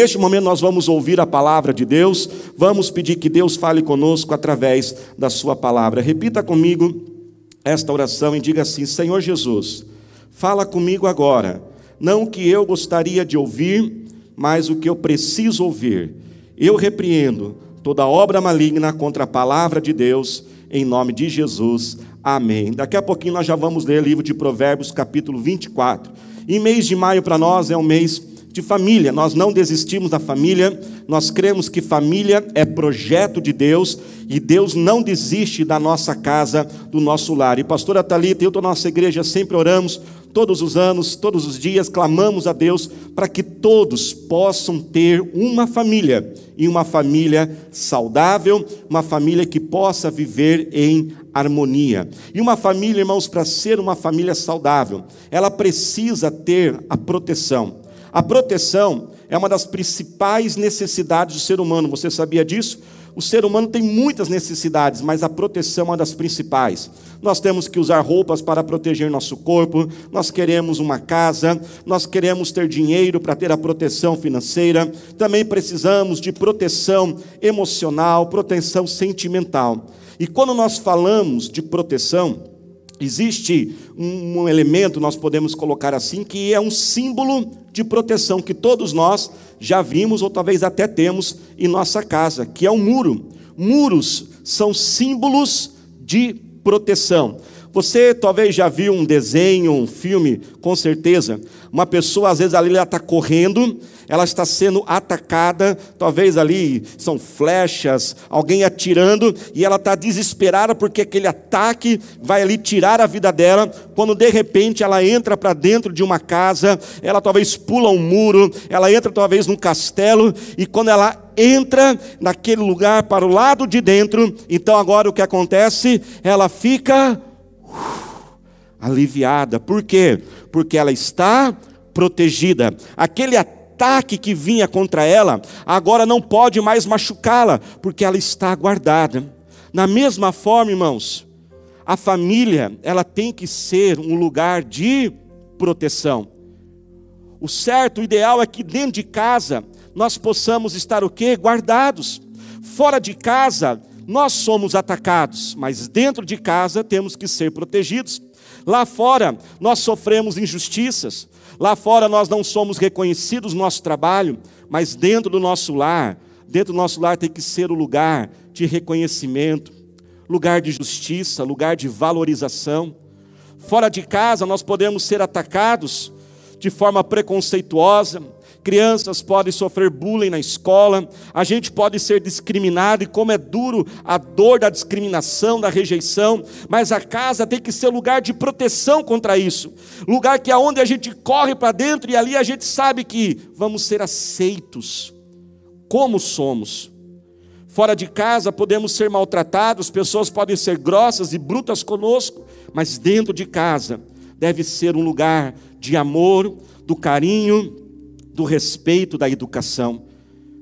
Neste momento nós vamos ouvir a palavra de Deus, vamos pedir que Deus fale conosco através da Sua palavra. Repita comigo esta oração e diga assim: Senhor Jesus, fala comigo agora, não o que eu gostaria de ouvir, mas o que eu preciso ouvir. Eu repreendo toda obra maligna contra a palavra de Deus, em nome de Jesus. Amém. Daqui a pouquinho nós já vamos ler o livro de Provérbios, capítulo 24. E mês de maio para nós é um mês de família. Nós não desistimos da família, nós cremos que família é projeto de Deus e Deus não desiste da nossa casa, do nosso lar. E pastora Talita, eu da nossa igreja sempre oramos todos os anos, todos os dias, clamamos a Deus para que todos possam ter uma família e uma família saudável, uma família que possa viver em harmonia. E uma família, irmãos, para ser uma família saudável, ela precisa ter a proteção. A proteção é uma das principais necessidades do ser humano. Você sabia disso? O ser humano tem muitas necessidades, mas a proteção é uma das principais. Nós temos que usar roupas para proteger nosso corpo, nós queremos uma casa, nós queremos ter dinheiro para ter a proteção financeira, também precisamos de proteção emocional, proteção sentimental. E quando nós falamos de proteção, existe um, um, elemento, nós podemos colocar assim, que é um símbolo de proteção que todos nós já vimos ou talvez até temos em nossa casa, que é o um muro. Muros são símbolos de proteção. Você talvez já viu um desenho, um filme, com certeza. Uma pessoa, às vezes, ali ela está correndo, ela está sendo atacada, talvez ali são flechas, alguém atirando, e ela está desesperada porque aquele ataque vai ali tirar a vida dela. Quando de repente ela entra para dentro de uma casa, ela talvez pula um muro, ela entra talvez num castelo, e quando ela entra naquele lugar para o lado de dentro, então agora o que acontece? Ela fica aliviada. Por quê? Porque ela está protegida. Aquele ataque que vinha contra ela, agora não pode mais machucá-la, porque ela está guardada. Na mesma forma, irmãos, a família, ela tem que ser um lugar de proteção. O certo, o ideal é que dentro de casa nós possamos estar o quê? Guardados. Fora de casa, nós somos atacados, mas dentro de casa temos que ser protegidos. Lá fora nós sofremos injustiças, lá fora nós não somos reconhecidos no nosso trabalho, mas dentro do nosso lar, dentro do nosso lar tem que ser o lugar de reconhecimento, lugar de justiça, lugar de valorização. Fora de casa nós podemos ser atacados de forma preconceituosa, crianças podem sofrer bullying na escola, a gente pode ser discriminado, e como é duro a dor da discriminação, da rejeição, mas a casa tem que ser lugar de proteção contra isso, lugar que é onde a gente corre para dentro e ali a gente sabe que vamos ser aceitos, como somos. Fora de casa podemos ser maltratados, pessoas podem ser grossas e brutas conosco, mas dentro de casa deve ser um lugar de amor, do carinho, do respeito, da educação.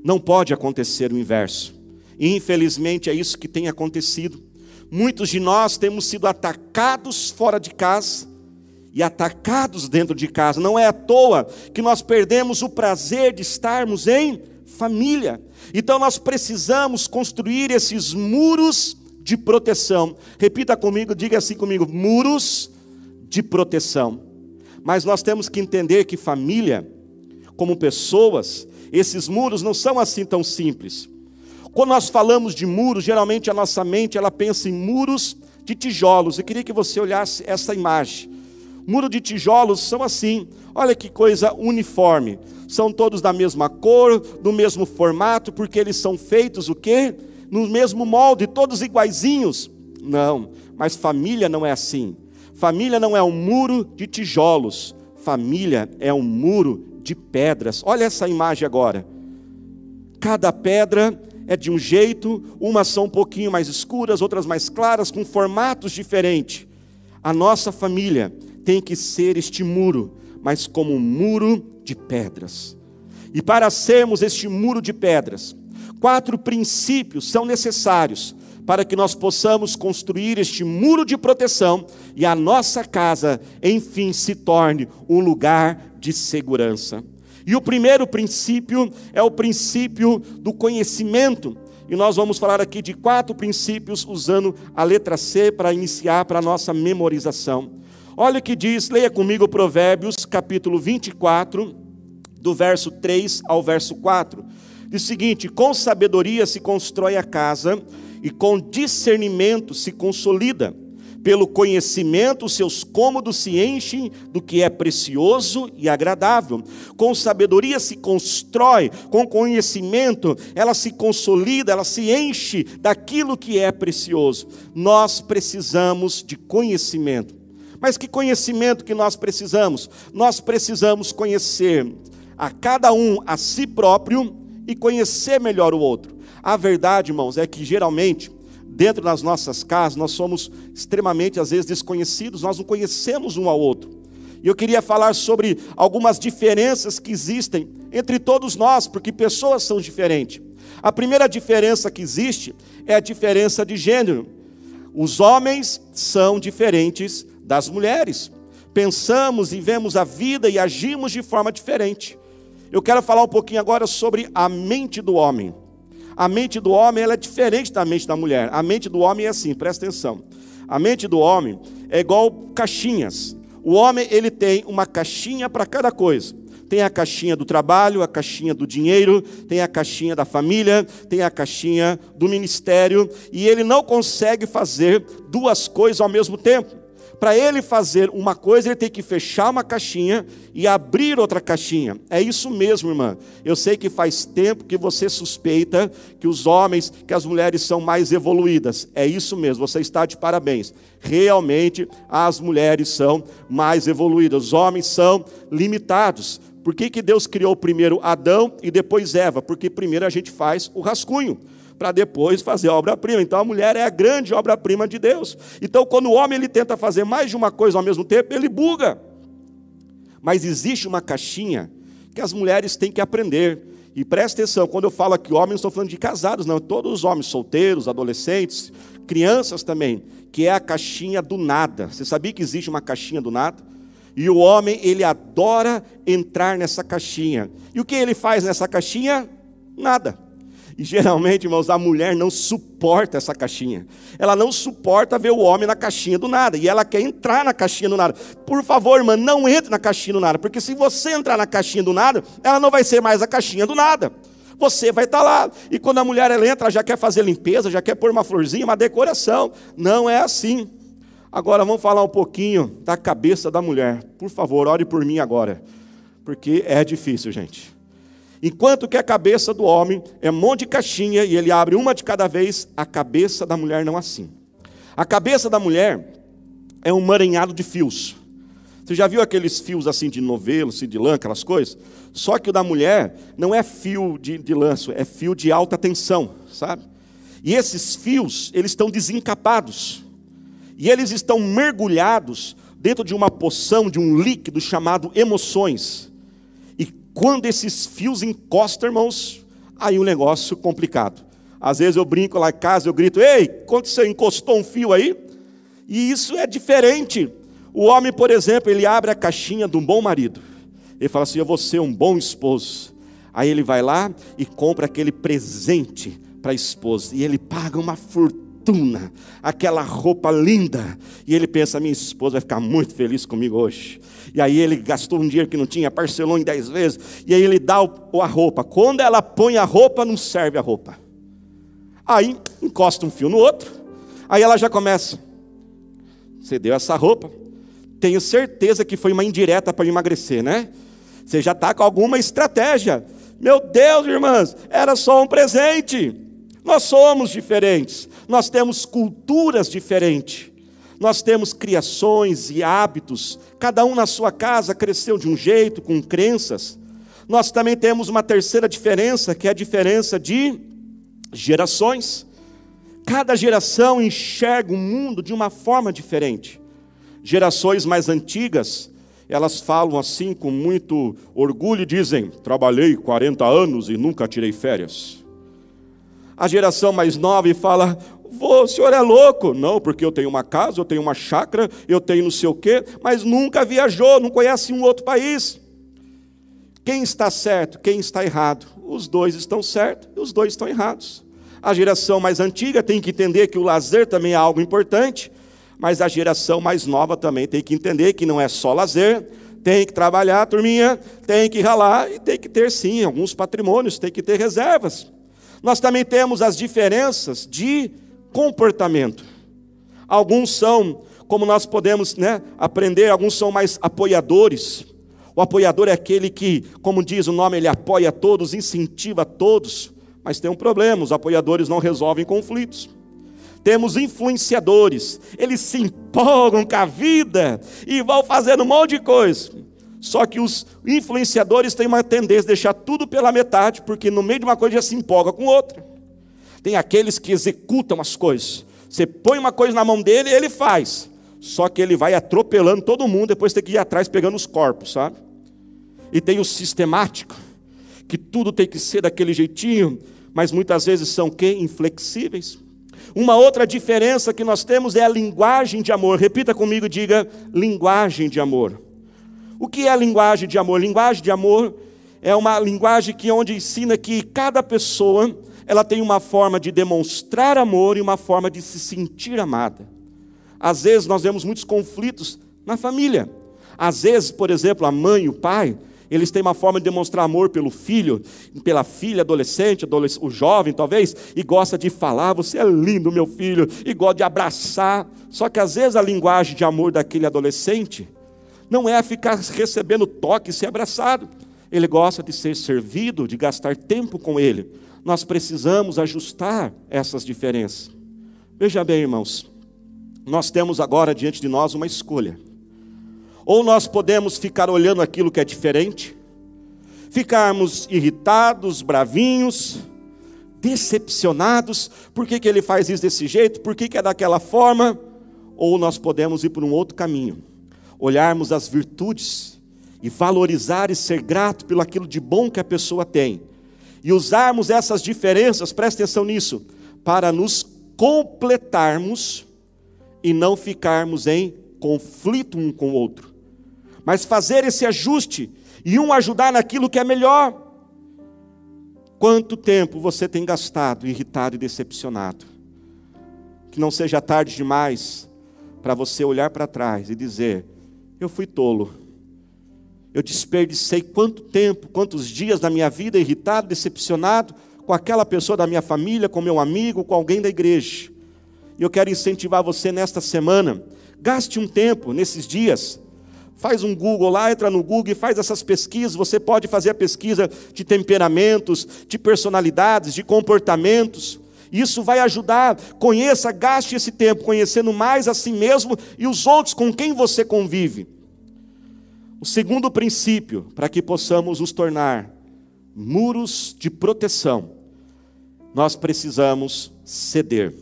Não pode acontecer o inverso. E, infelizmente é isso que tem acontecido. Muitos de nós temos sido atacados fora de casa e atacados dentro de casa. Não é à toa que nós perdemos o prazer de estarmos em família. Então nós precisamos construir esses muros de proteção. Repita comigo, diga assim comigo: muros de proteção. Mas nós temos que entender que família como pessoas, esses muros não são assim tão simples. Quando nós falamos de muros, geralmente a nossa mente ela pensa em muros de tijolos. Eu queria que você olhasse essa imagem. Muro de tijolos são assim. Olha que coisa uniforme. São todos da mesma cor, do mesmo formato, porque eles são feitos o quê? No mesmo molde, todos iguaizinhos. Não, mas família não é assim. Família não é um muro de tijolos. Família é um muro de pedras. Olha essa imagem agora. Cada pedra é de um jeito, umas são um pouquinho mais escuras, outras mais claras, com formatos diferentes. A nossa família tem que ser este muro, mas como um muro de pedras. E para sermos este muro de pedras, quatro princípios são necessários para que nós possamos construir este muro de proteção e a nossa casa, enfim, se torne um lugar de segurança. E o primeiro princípio é o princípio do conhecimento. E nós vamos falar aqui de quatro princípios usando a letra C para iniciar para a nossa memorização. Olha o que diz, leia comigo Provérbios, capítulo 24, do verso 3 ao verso 4. Diz o seguinte: Com sabedoria se constrói a casa, e com discernimento se consolida. Pelo conhecimento, seus cômodos se enchem do que é precioso e agradável. Com sabedoria se constrói, com conhecimento, ela se consolida, ela se enche daquilo que é precioso. Nós precisamos de conhecimento. Mas que conhecimento que nós precisamos? Nós precisamos conhecer a cada um a si próprio e conhecer melhor o outro. A verdade, irmãos, é que geralmente dentro das nossas casas, nós somos extremamente, às vezes, desconhecidos, nós não conhecemos um ao outro. E eu queria falar sobre algumas diferenças que existem entre todos nós, porque pessoas são diferentes. A primeira diferença que existe é a diferença de gênero. Os homens são diferentes das mulheres. Pensamos e vemos a vida e agimos de forma diferente. Eu quero falar um pouquinho agora sobre a mente do homem. A mente do homem ela é diferente da mente da mulher. A mente do homem é assim, presta atenção. A mente do homem é igual caixinhas. O homem ele tem uma caixinha para cada coisa. Tem a caixinha do trabalho, a caixinha do dinheiro, tem a caixinha da família, tem a caixinha do ministério, e ele não consegue fazer duas coisas ao mesmo tempo. Para ele fazer uma coisa, ele tem que fechar uma caixinha e abrir outra caixinha. É isso mesmo, irmã. Eu sei que faz tempo que você suspeita que os homens, que as mulheres são mais evoluídas. É isso mesmo, você está de parabéns. Realmente as mulheres são mais evoluídas, os homens são limitados. Por que, que Deus criou primeiro Adão e depois Eva? Porque primeiro a gente faz o rascunho para depois fazer a obra-prima. Então a mulher é a grande obra-prima de Deus. Então quando o homem ele tenta fazer mais de uma coisa ao mesmo tempo, ele buga. Mas existe uma caixinha que as mulheres têm que aprender. E presta atenção, quando eu falo aqui homens, não estou falando de casados, não, todos os homens, solteiros, adolescentes, crianças também, que é a caixinha do nada. Você sabia que existe uma caixinha do nada? E o homem, ele adora entrar nessa caixinha. E o que ele faz nessa caixinha? Nada. E geralmente, irmãos, a mulher não suporta essa caixinha. Ela não suporta ver o homem na caixinha do nada. E ela quer entrar na caixinha do nada. Por favor, irmã, não entre na caixinha do nada. Porque se você entrar na caixinha do nada, ela não vai ser mais a caixinha do nada. Você vai estar lá. E quando a mulher ela entra, ela já quer fazer limpeza, já quer pôr uma florzinha, uma decoração. Não é assim. Agora vamos falar um pouquinho da cabeça da mulher. Por favor, ore por mim agora. Porque é difícil, gente. Enquanto que a cabeça do homem é um monte de caixinha e ele abre uma de cada vez, a cabeça da mulher não assim. A cabeça da mulher é um maranhado de fios. Você já viu aqueles fios assim de novelo, assim, de lã, aquelas coisas? Só que o da mulher não é fio de, de lanço, é fio de alta tensão, sabe? E esses fios, eles estão desencapados. E eles estão mergulhados dentro de uma poção, de um líquido chamado emoções. Quando esses fios encostam, irmãos, aí um negócio complicado. Às vezes eu brinco lá em casa, eu grito: Ei, quando você encostou um fio aí? E isso é diferente. O homem, por exemplo, ele abre a caixinha de um bom marido. Ele fala assim: Eu vou ser um bom esposo. Aí ele vai lá e compra aquele presente para a esposa. E ele paga uma fortuna fortuna, aquela roupa linda. E ele pensa: minha esposa vai ficar muito feliz comigo hoje. E aí ele gastou um dinheiro que não tinha, parcelou em dez vezes. E aí ele dá a roupa. Quando ela põe a roupa, não serve a roupa. Aí encosta um fio no outro. Aí ela já começa. Você deu essa roupa. Tenho certeza que foi uma indireta para emagrecer, né? Você já está com alguma estratégia. Meu Deus, irmãs, era só um presente. Nós somos diferentes nós temos culturas diferentes, nós temos criações e hábitos, cada um na sua casa cresceu de um jeito, com crenças. Nós também temos uma terceira diferença, que é a diferença de gerações. Cada geração enxerga o mundo de uma forma diferente. Gerações mais antigas, elas falam assim com muito orgulho e dizem: Trabalhei 40 anos e nunca tirei férias. A geração mais nova fala: Vô, o senhor é louco. Não, porque eu tenho uma casa, eu tenho uma chácara, eu tenho não sei o quê, mas nunca viajou, não conhece um outro país. Quem está certo, quem está errado? Os dois estão certos e os dois estão errados. A geração mais antiga tem que entender que o lazer também é algo importante, mas a geração mais nova também tem que entender que não é só lazer, tem que trabalhar, turminha, tem que ralar e tem que ter sim alguns patrimônios, tem que ter reservas. Nós também temos as diferenças de comportamento. Alguns são, como nós podemos né, aprender, alguns são mais apoiadores. O apoiador é aquele que, como diz o nome, ele apoia todos, incentiva todos. Mas tem um problema: os apoiadores não resolvem conflitos. Temos influenciadores, eles se empolgam com a vida e vão fazendo um monte de coisa. Só que os influenciadores têm uma tendência a deixar tudo pela metade, porque no meio de uma coisa já se empolga com outra. Tem aqueles que executam as coisas. Você põe uma coisa na mão dele, ele faz. Só que ele vai atropelando todo mundo, depois tem que ir atrás pegando os corpos, sabe? E tem o sistemático, que tudo tem que ser daquele jeitinho, mas muitas vezes são que inflexíveis. Uma outra diferença que nós temos é a linguagem de amor. Repita comigo, diga linguagem de amor. O que é a linguagem de amor? Linguagem de amor é uma linguagem que onde ensina que cada pessoa ela tem uma forma de demonstrar amor e uma forma de se sentir amada. Às vezes nós vemos muitos conflitos na família. Às vezes, por exemplo, a mãe e o pai, eles têm uma forma de demonstrar amor pelo filho, pela filha adolescente, o jovem talvez, e gosta de falar, você é lindo, meu filho, e gosta de abraçar. Só que às vezes a linguagem de amor daquele adolescente não é ficar recebendo toque e ser abraçado. Ele gosta de ser servido, de gastar tempo com ele. Nós precisamos ajustar essas diferenças. Veja bem, irmãos, nós temos agora diante de nós uma escolha. Ou nós podemos ficar olhando aquilo que é diferente, ficarmos irritados, bravinhos, decepcionados, por que, que ele faz isso desse jeito, por que, que é daquela forma, ou nós podemos ir por um outro caminho olharmos as virtudes e valorizar e ser grato pelo aquilo de bom que a pessoa tem. E usarmos essas diferenças, preste atenção nisso, para nos completarmos e não ficarmos em conflito um com o outro. Mas fazer esse ajuste e um ajudar naquilo que é melhor. Quanto tempo você tem gastado irritado e decepcionado? Que não seja tarde demais para você olhar para trás e dizer: eu fui tolo. Eu desperdicei quanto tempo, quantos dias da minha vida irritado, decepcionado com aquela pessoa da minha família, com meu amigo, com alguém da igreja. E eu quero incentivar você nesta semana. Gaste um tempo nesses dias. Faz um Google lá, entra no Google e faz essas pesquisas. Você pode fazer a pesquisa de temperamentos, de personalidades, de comportamentos. Isso vai ajudar. Conheça, gaste esse tempo conhecendo mais a si mesmo e os outros com quem você convive. O segundo princípio, para que possamos nos tornar muros de proteção, nós precisamos ceder.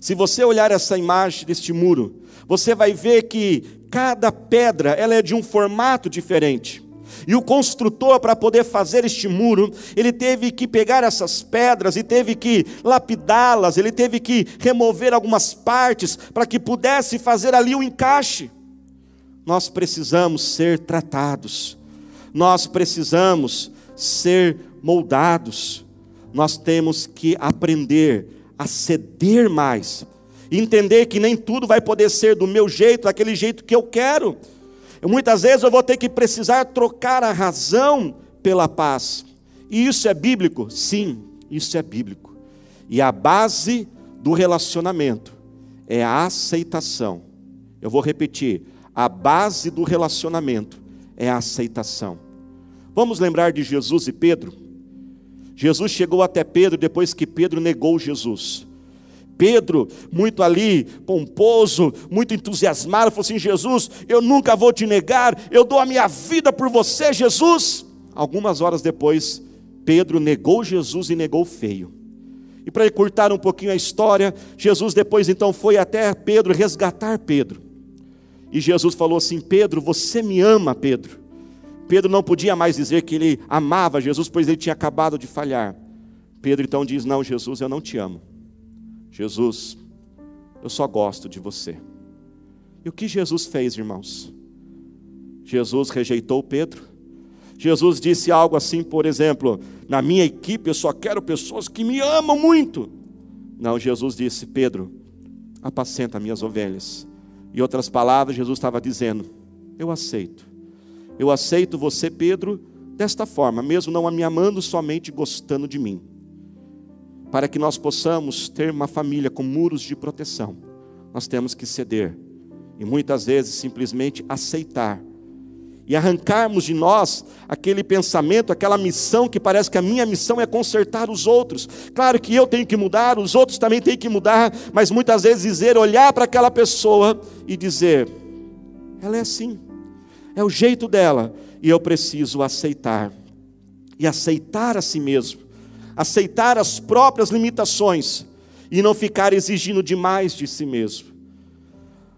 Se você olhar essa imagem deste muro, você vai ver que cada pedra ela é de um formato diferente. E o construtor, para poder fazer este muro, ele teve que pegar essas pedras e teve que lapidá-las, ele teve que remover algumas partes para que pudesse fazer ali o encaixe. Nós precisamos ser tratados, nós precisamos ser moldados, nós temos que aprender a ceder mais, entender que nem tudo vai poder ser do meu jeito, daquele jeito que eu quero. Muitas vezes eu vou ter que precisar trocar a razão pela paz. E isso é bíblico? Sim, isso é bíblico. E a base do relacionamento é a aceitação. Eu vou repetir: a base do relacionamento é a aceitação. Vamos lembrar de Jesus e Pedro? Jesus chegou até Pedro depois que Pedro negou Jesus. Pedro, muito ali, pomposo, muito entusiasmado, falou assim: Jesus, eu nunca vou te negar, eu dou a minha vida por você, Jesus. Algumas horas depois, Pedro negou Jesus e negou feio. E para encurtar um pouquinho a história, Jesus depois então foi até Pedro resgatar Pedro. E Jesus falou assim: Pedro, você me ama, Pedro. Pedro não podia mais dizer que ele amava Jesus, pois ele tinha acabado de falhar. Pedro então diz: Não, Jesus, eu não te amo. Jesus, eu só gosto de você. E o que Jesus fez, irmãos? Jesus rejeitou Pedro. Jesus disse algo assim, por exemplo: Na minha equipe eu só quero pessoas que me amam muito. Não, Jesus disse: Pedro, apacenta minhas ovelhas. Em outras palavras, Jesus estava dizendo: Eu aceito. Eu aceito você, Pedro, desta forma, mesmo não me amando, somente gostando de mim. Para que nós possamos ter uma família com muros de proteção, nós temos que ceder e muitas vezes simplesmente aceitar e arrancarmos de nós aquele pensamento, aquela missão que parece que a minha missão é consertar os outros. Claro que eu tenho que mudar, os outros também têm que mudar, mas muitas vezes dizer, olhar para aquela pessoa e dizer: ela é assim, é o jeito dela, e eu preciso aceitar. E aceitar a si mesmo, aceitar as próprias limitações e não ficar exigindo demais de si mesmo.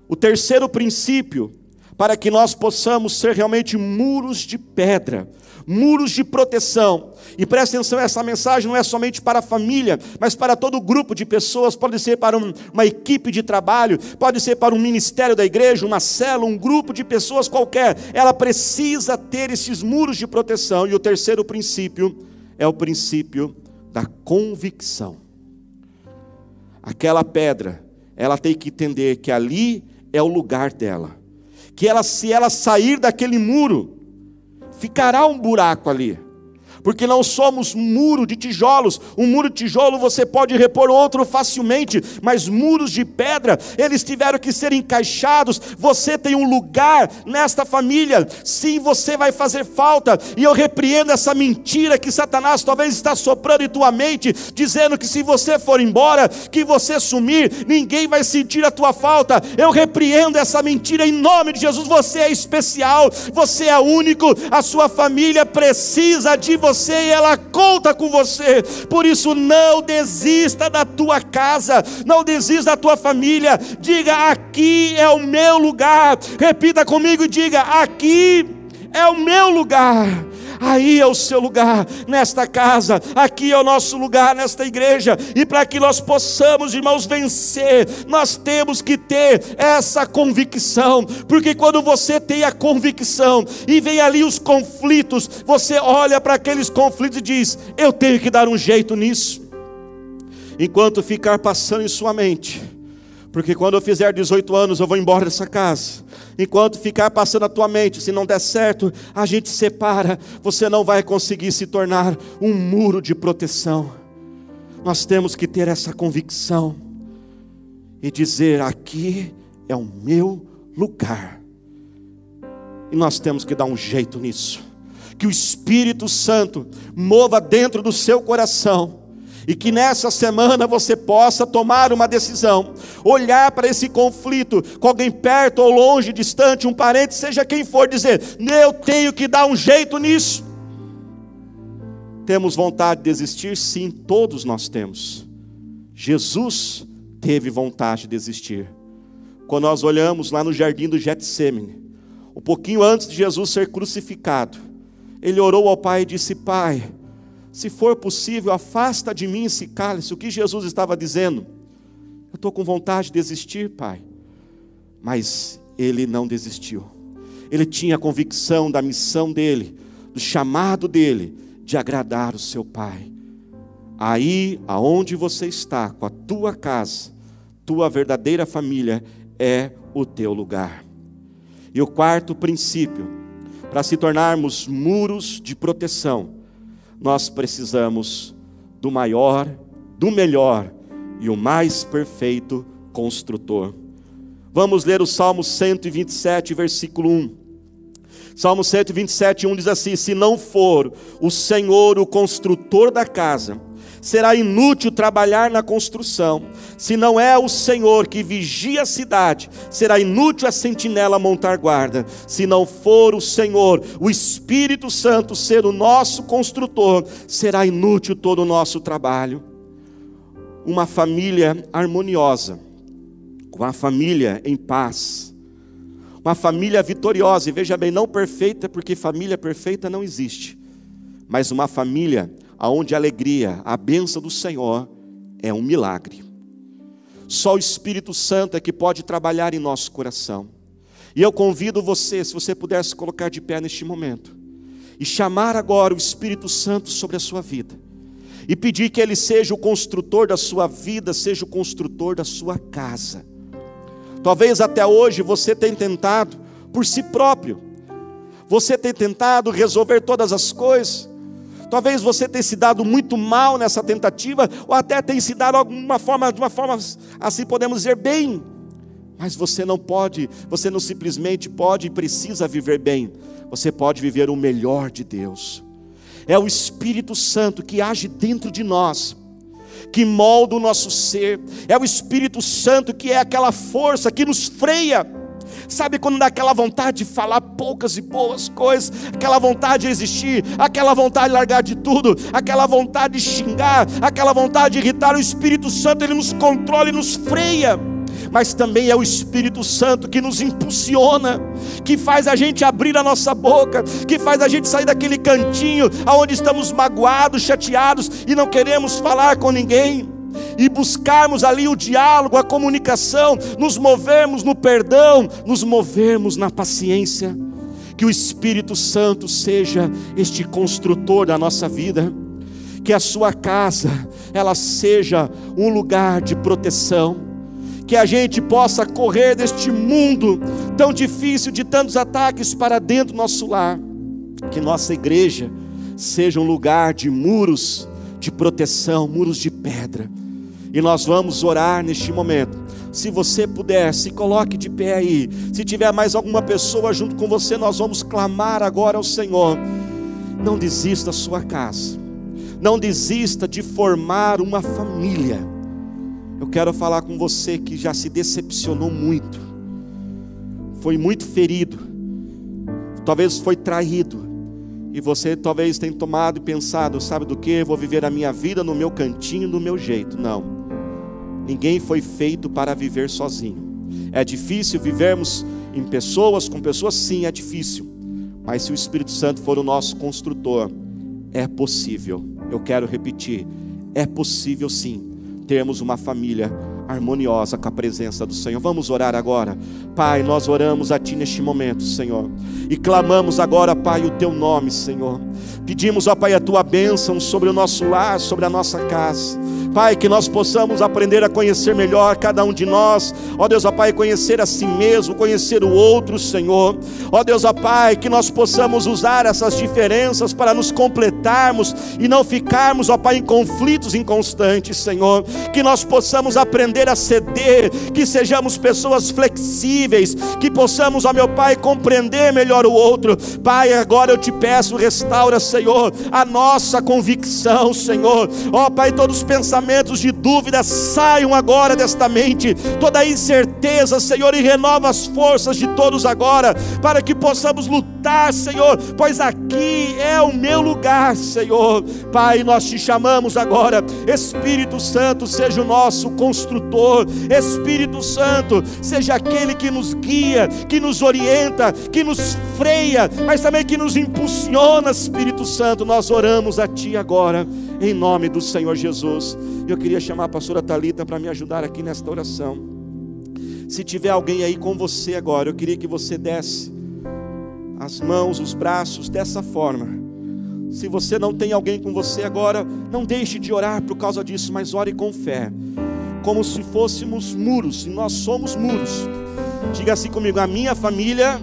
O terceiro princípio para que nós possamos ser realmente muros de pedra, muros de proteção. E preste atenção, essa mensagem não é somente para a família, mas para todo grupo de pessoas, pode ser para um, uma equipe de trabalho, pode ser para um ministério da igreja, uma célula, um grupo de pessoas qualquer. Ela precisa ter esses muros de proteção. E o terceiro princípio é o princípio da convicção. Aquela pedra, ela tem que entender que ali é o lugar dela que ela, se ela sair daquele muro, ficará um buraco ali porque não somos muro de tijolos. Um muro de tijolo você pode repor outro facilmente, mas muros de pedra, eles tiveram que ser encaixados. Você tem um lugar nesta família. Sim, você vai fazer falta. E eu repreendo essa mentira que Satanás talvez está soprando em tua mente, dizendo que se você for embora, que você sumir, ninguém vai sentir a tua falta. Eu repreendo essa mentira em nome de Jesus. Você é especial, você é único, a sua família precisa de você você e ela conta com você. Por isso, não desista da tua casa, não desista da tua família. Diga: aqui é o meu lugar. Repita comigo diga: aqui é o meu lugar. Aí é o seu lugar nesta casa, aqui é o nosso lugar nesta igreja, e para que nós possamos, irmãos, vencer, nós temos que ter essa convicção, porque quando você tem a convicção e vem ali os conflitos, você olha para aqueles conflitos e diz: Eu tenho que dar um jeito nisso. Enquanto ficar passando em sua mente, porque quando eu fizer 18 anos eu vou embora dessa casa. Enquanto ficar passando a tua mente, se não der certo, a gente separa. Você não vai conseguir se tornar um muro de proteção. Nós temos que ter essa convicção e dizer: aqui é o meu lugar. E nós temos que dar um jeito nisso. Que o Espírito Santo mova dentro do seu coração e que nessa semana você possa tomar uma decisão, olhar para esse conflito com alguém perto ou longe, distante, um parente, seja quem for, dizer: Eu tenho que dar um jeito nisso. Temos vontade de desistir? Sim, todos nós temos. Jesus teve vontade de desistir. Quando nós olhamos lá no jardim do Getsemane, um pouquinho antes de Jesus ser crucificado, ele orou ao Pai e disse: Pai, se for possível, afasta de mim esse cálice. O que Jesus estava dizendo? Eu estou com vontade de desistir, Pai. Mas ele não desistiu. Ele tinha a convicção da missão dele, do chamado dele, de agradar o seu Pai. Aí, aonde você está, com a tua casa, tua verdadeira família, é o teu lugar. E o quarto princípio, para se tornarmos muros de proteção, nós precisamos do maior, do melhor e o mais perfeito construtor. Vamos ler o Salmo 127, versículo 1. Salmo 127, 1 diz assim: Se não for o Senhor o construtor da casa, será inútil trabalhar na construção. Se não é o Senhor que vigia a cidade, será inútil a sentinela montar guarda. Se não for o Senhor, o Espírito Santo ser o nosso construtor, será inútil todo o nosso trabalho. Uma família harmoniosa, uma família em paz, uma família vitoriosa, e veja bem, não perfeita, porque família perfeita não existe, mas uma família aonde a alegria, a bênção do Senhor é um milagre. Só o Espírito Santo é que pode trabalhar em nosso coração. E eu convido você, se você pudesse colocar de pé neste momento, e chamar agora o Espírito Santo sobre a sua vida e pedir que ele seja o construtor da sua vida, seja o construtor da sua casa. Talvez até hoje você tenha tentado por si próprio, você tenha tentado resolver todas as coisas, talvez você tenha se dado muito mal nessa tentativa, ou até tenha se dado alguma forma, de uma forma assim podemos dizer bem, mas você não pode, você não simplesmente pode e precisa viver bem, você pode viver o melhor de Deus. É o Espírito Santo que age dentro de nós, que molda o nosso ser. É o Espírito Santo que é aquela força que nos freia. Sabe quando dá aquela vontade de falar poucas e boas coisas, aquela vontade de existir, aquela vontade de largar de tudo, aquela vontade de xingar, aquela vontade de irritar, o Espírito Santo ele nos controla e nos freia mas também é o Espírito Santo que nos impulsiona, que faz a gente abrir a nossa boca, que faz a gente sair daquele cantinho aonde estamos magoados, chateados e não queremos falar com ninguém. E buscarmos ali o diálogo, a comunicação, nos movermos no perdão, nos movermos na paciência. Que o Espírito Santo seja este construtor da nossa vida que a sua casa ela seja um lugar de proteção, que a gente possa correr deste mundo tão difícil de tantos ataques para dentro do nosso lar, que nossa igreja seja um lugar de muros de proteção, muros de pedra. E nós vamos orar neste momento. Se você puder, se coloque de pé aí. Se tiver mais alguma pessoa junto com você, nós vamos clamar agora ao Senhor. Não desista da sua casa. Não desista de formar uma família eu quero falar com você que já se decepcionou muito, foi muito ferido, talvez foi traído, e você talvez tenha tomado e pensado, sabe do que? Vou viver a minha vida no meu cantinho, no meu jeito. Não, ninguém foi feito para viver sozinho. É difícil vivermos em pessoas, com pessoas, sim, é difícil, mas se o Espírito Santo for o nosso construtor, é possível. Eu quero repetir, é possível sim termos uma família harmoniosa com a presença do Senhor. Vamos orar agora. Pai, nós oramos a Ti neste momento, Senhor. E clamamos agora, Pai, o Teu nome, Senhor. Pedimos, ó Pai, a Tua bênção sobre o nosso lar, sobre a nossa casa. Pai, que nós possamos aprender a conhecer melhor cada um de nós, ó Deus, ó Pai, conhecer a si mesmo, conhecer o outro, Senhor, ó Deus, ó Pai, que nós possamos usar essas diferenças para nos completarmos e não ficarmos, ó Pai, em conflitos inconstantes, Senhor, que nós possamos aprender a ceder, que sejamos pessoas flexíveis, que possamos, ó meu Pai, compreender melhor o outro, Pai, agora eu te peço, restaura, Senhor, a nossa convicção, Senhor, ó Pai, todos os pensamentos pensamentos de dúvida saiam agora desta mente, toda incerteza, Senhor, e renova as forças de todos agora, para que possamos lutar, Senhor, pois aqui é o meu lugar, Senhor. Pai, nós te chamamos agora, Espírito Santo, seja o nosso construtor, Espírito Santo, seja aquele que nos guia, que nos orienta, que nos freia, mas também que nos impulsiona, Espírito Santo. Nós oramos a Ti agora, em nome do Senhor Jesus. Eu queria chamar a pastora Talita para me ajudar aqui nesta oração. Se tiver alguém aí com você agora, eu queria que você desse as mãos, os braços dessa forma. Se você não tem alguém com você agora, não deixe de orar por causa disso, mas ore com fé, como se fôssemos muros, e nós somos muros. Diga assim comigo: a minha família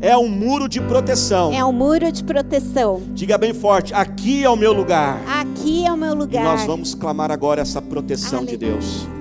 é um muro de proteção. É um muro de proteção. Diga bem forte: aqui é o meu lugar. Aqui é o meu lugar. E nós vamos clamar agora essa proteção Aleluia. de Deus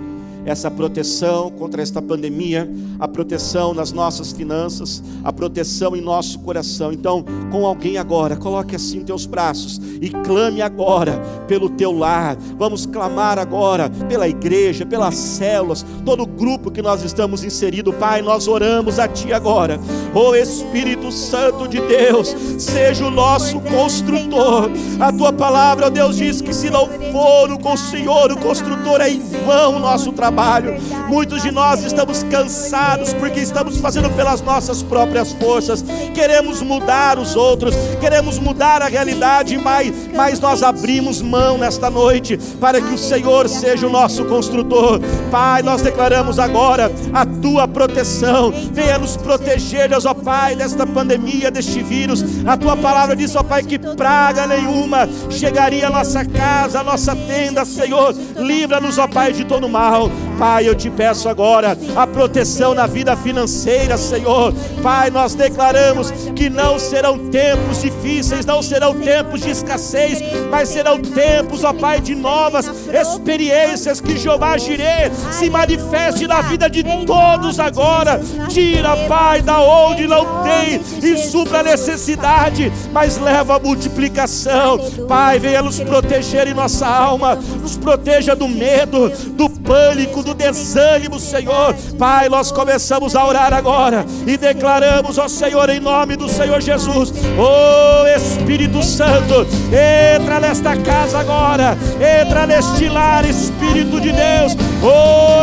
essa proteção contra esta pandemia, a proteção nas nossas finanças, a proteção em nosso coração. Então, com alguém agora, coloque assim teus braços e clame agora pelo teu lar. Vamos clamar agora pela igreja, pelas células, todo o grupo que nós estamos inserido, Pai, nós oramos a ti agora. O Espírito Santo de Deus, seja o nosso construtor. A tua palavra, Deus diz que se não for o Senhor o construtor é em vão o nosso trabalho trabalho. Muitos de nós estamos cansados porque estamos fazendo pelas nossas próprias forças. Queremos mudar os outros, queremos mudar a realidade, mas, mas nós abrimos mão nesta noite para que o Senhor seja o nosso construtor. Pai, nós declaramos agora a tua proteção. Venha nos proteger, Deus, ó Pai, desta pandemia, deste vírus. A tua palavra diz, ó Pai, que praga nenhuma chegaria à nossa casa, à nossa tenda, Senhor. Livra-nos, ó Pai, de todo mal. Pai, eu te peço agora a proteção na vida financeira, Senhor. Pai, nós declaramos que não serão tempos difíceis, não serão tempos de escassez, mas serão tempos, ó Pai, de novas experiências que Jeová Jireh se manifeste na vida de todos agora. Tira, Pai, da onde não tem e supra a necessidade, mas leva a multiplicação. Pai, venha nos proteger em nossa alma, nos proteja do medo, do pânico, do desânimo, Senhor. Pai, nós começamos a orar agora e declaramos, ó Senhor, em nome do Senhor Jesus, oh Espírito Santo, entra nesta casa agora, entra neste lar, Espírito de Deus, oh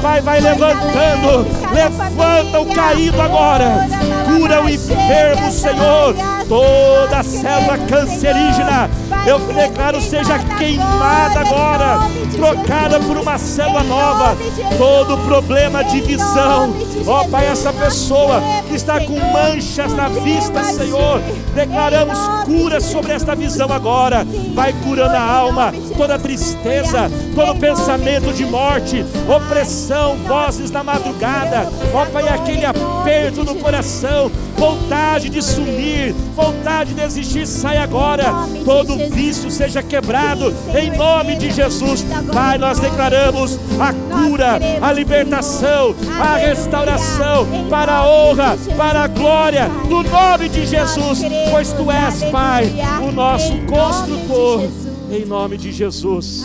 Pai, vai levantando, levanta o caído agora, cura o enfermo, Senhor, toda célula cancerígena eu declaro seja queimada agora, trocada por uma célula nova. Todo problema de visão, ó Pai, essa pessoa que está com manchas na vista, Senhor, declaramos cura sobre esta visão agora. Vai curando a alma, toda tristeza, todo pensamento de morte, opressão, vozes da madrugada, ó Pai, aquele aperto no coração, vontade de sumir, vontade de desistir, sai agora. Todo vício seja quebrado em nome de Jesus. Pai, nós declaramos a cura, a libertação, a restauração para a honra, para a glória do nome de Jesus, pois tu és, Pai, o nosso construtor. Em nome de Jesus.